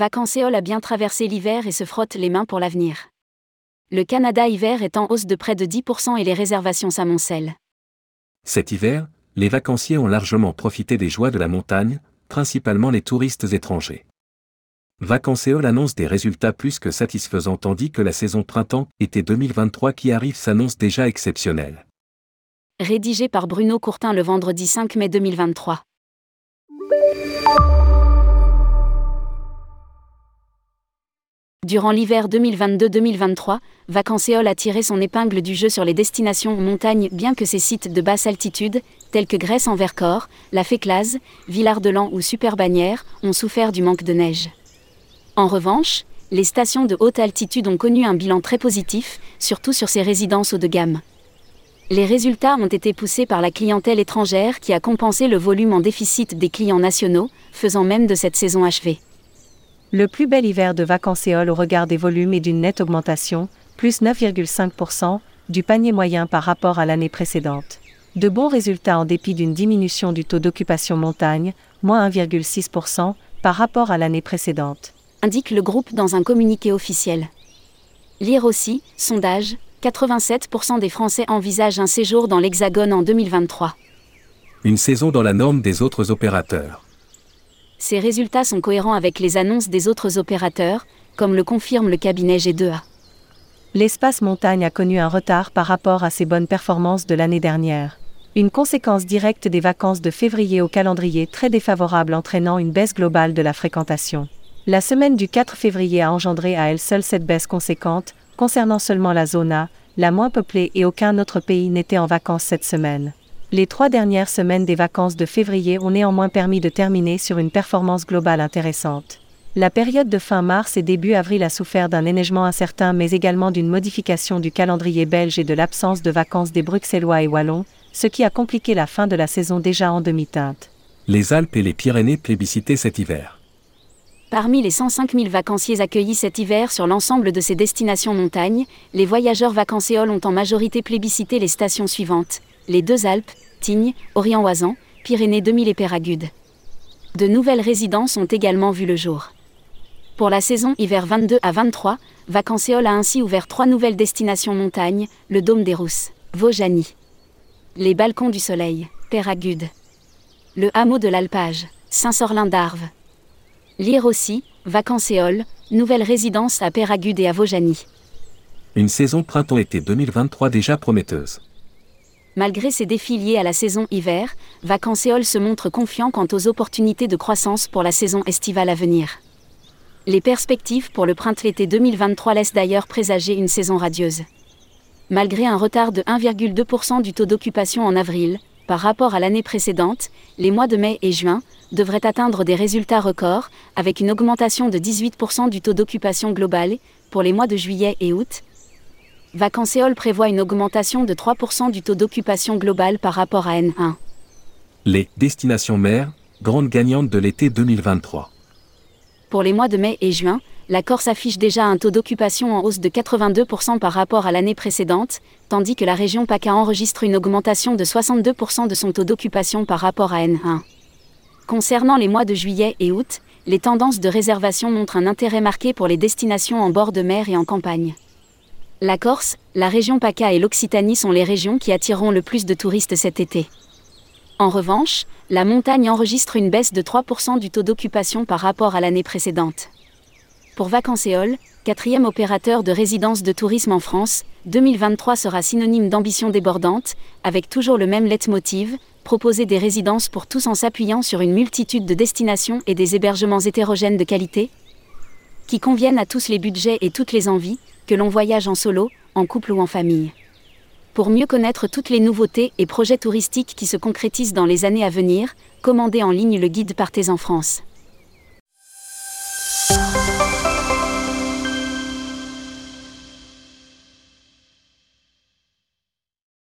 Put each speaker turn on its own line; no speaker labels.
Vacanceol a bien traversé l'hiver et se frotte les mains pour l'avenir. Le Canada hiver est en hausse de près de 10% et les réservations s'amoncellent.
Cet hiver, les vacanciers ont largement profité des joies de la montagne, principalement les touristes étrangers. Vacanceol annonce des résultats plus que satisfaisants tandis que la saison printemps-été 2023 qui arrive s'annonce déjà exceptionnelle.
Rédigé par Bruno Courtin le vendredi 5 mai 2023. Durant l'hiver 2022-2023, Vacanceol a tiré son épingle du jeu sur les destinations montagne bien que ces sites de basse altitude, tels que Grèce en Vercors, la Féclase, Villard-de-Lans ou Superbannière, ont souffert du manque de neige. En revanche, les stations de haute altitude ont connu un bilan très positif, surtout sur ces résidences haut de gamme. Les résultats ont été poussés par la clientèle étrangère qui a compensé le volume en déficit des clients nationaux, faisant même de cette saison achevée.
Le plus bel hiver de Vacancéole au regard des volumes et d'une nette augmentation, plus 9,5%, du panier moyen par rapport à l'année précédente. De bons résultats en dépit d'une diminution du taux d'occupation montagne, moins 1,6%, par rapport à l'année précédente.
Indique le groupe dans un communiqué officiel. Lire aussi, sondage, 87% des Français envisagent un séjour dans l'Hexagone en 2023.
Une saison dans la norme des autres opérateurs.
Ces résultats sont cohérents avec les annonces des autres opérateurs, comme le confirme le cabinet G2A.
L'espace montagne a connu un retard par rapport à ses bonnes performances de l'année dernière. Une conséquence directe des vacances de février au calendrier très défavorable entraînant une baisse globale de la fréquentation. La semaine du 4 février a engendré à elle seule cette baisse conséquente, concernant seulement la zone A, la moins peuplée et aucun autre pays n'était en vacances cette semaine. Les trois dernières semaines des vacances de février ont néanmoins permis de terminer sur une performance globale intéressante. La période de fin mars et début avril a souffert d'un éneigement incertain mais également d'une modification du calendrier belge et de l'absence de vacances des Bruxellois et Wallons, ce qui a compliqué la fin de la saison déjà en demi-teinte.
Les Alpes et les Pyrénées plébiscitaient cet hiver.
Parmi les 105 000 vacanciers accueillis cet hiver sur l'ensemble de ces destinations montagnes, les voyageurs vacancéoles ont en majorité plébiscité les stations suivantes les deux Alpes, Tignes, Orient-Oisan, Pyrénées 2000 et Péragude. De nouvelles résidences ont également vu le jour. Pour la saison hiver 22 à 23, Vacanceol a ainsi ouvert trois nouvelles destinations montagnes, le Dôme des Rousses, Vaujany, les Balcons du Soleil, Péragude, le hameau de l'Alpage, Saint-Sorlin d'Arves. Lire aussi, Vacanceol, nouvelle résidence à Péragude et à Vaujany.
Une saison printemps-été 2023 déjà prometteuse.
Malgré ses défis liés à la saison hiver, Vacanceol se montre confiant quant aux opportunités de croissance pour la saison estivale à venir. Les perspectives pour le printemps-été 2023 laissent d'ailleurs présager une saison radieuse. Malgré un retard de 1,2% du taux d'occupation en avril, par rapport à l'année précédente, les mois de mai et juin devraient atteindre des résultats records, avec une augmentation de 18% du taux d'occupation global, pour les mois de juillet et août, Vacanceol prévoit une augmentation de 3% du taux d'occupation global par rapport à N1.
Les destinations mères, grandes gagnantes de l'été 2023.
Pour les mois de mai et juin, la Corse affiche déjà un taux d'occupation en hausse de 82% par rapport à l'année précédente, tandis que la région PACA enregistre une augmentation de 62% de son taux d'occupation par rapport à N1. Concernant les mois de juillet et août, les tendances de réservation montrent un intérêt marqué pour les destinations en bord de mer et en campagne. La Corse, la région PACA et l'Occitanie sont les régions qui attireront le plus de touristes cet été. En revanche, la montagne enregistre une baisse de 3% du taux d'occupation par rapport à l'année précédente. Pour Vacanceol, quatrième opérateur de résidence de tourisme en France, 2023 sera synonyme d'ambition débordante, avec toujours le même leitmotiv, proposer des résidences pour tous en s'appuyant sur une multitude de destinations et des hébergements hétérogènes de qualité, qui conviennent à tous les budgets et toutes les envies, que l'on voyage en solo, en couple ou en famille. Pour mieux connaître toutes les nouveautés et projets touristiques qui se concrétisent dans les années à venir, commandez en ligne le guide Partez en France.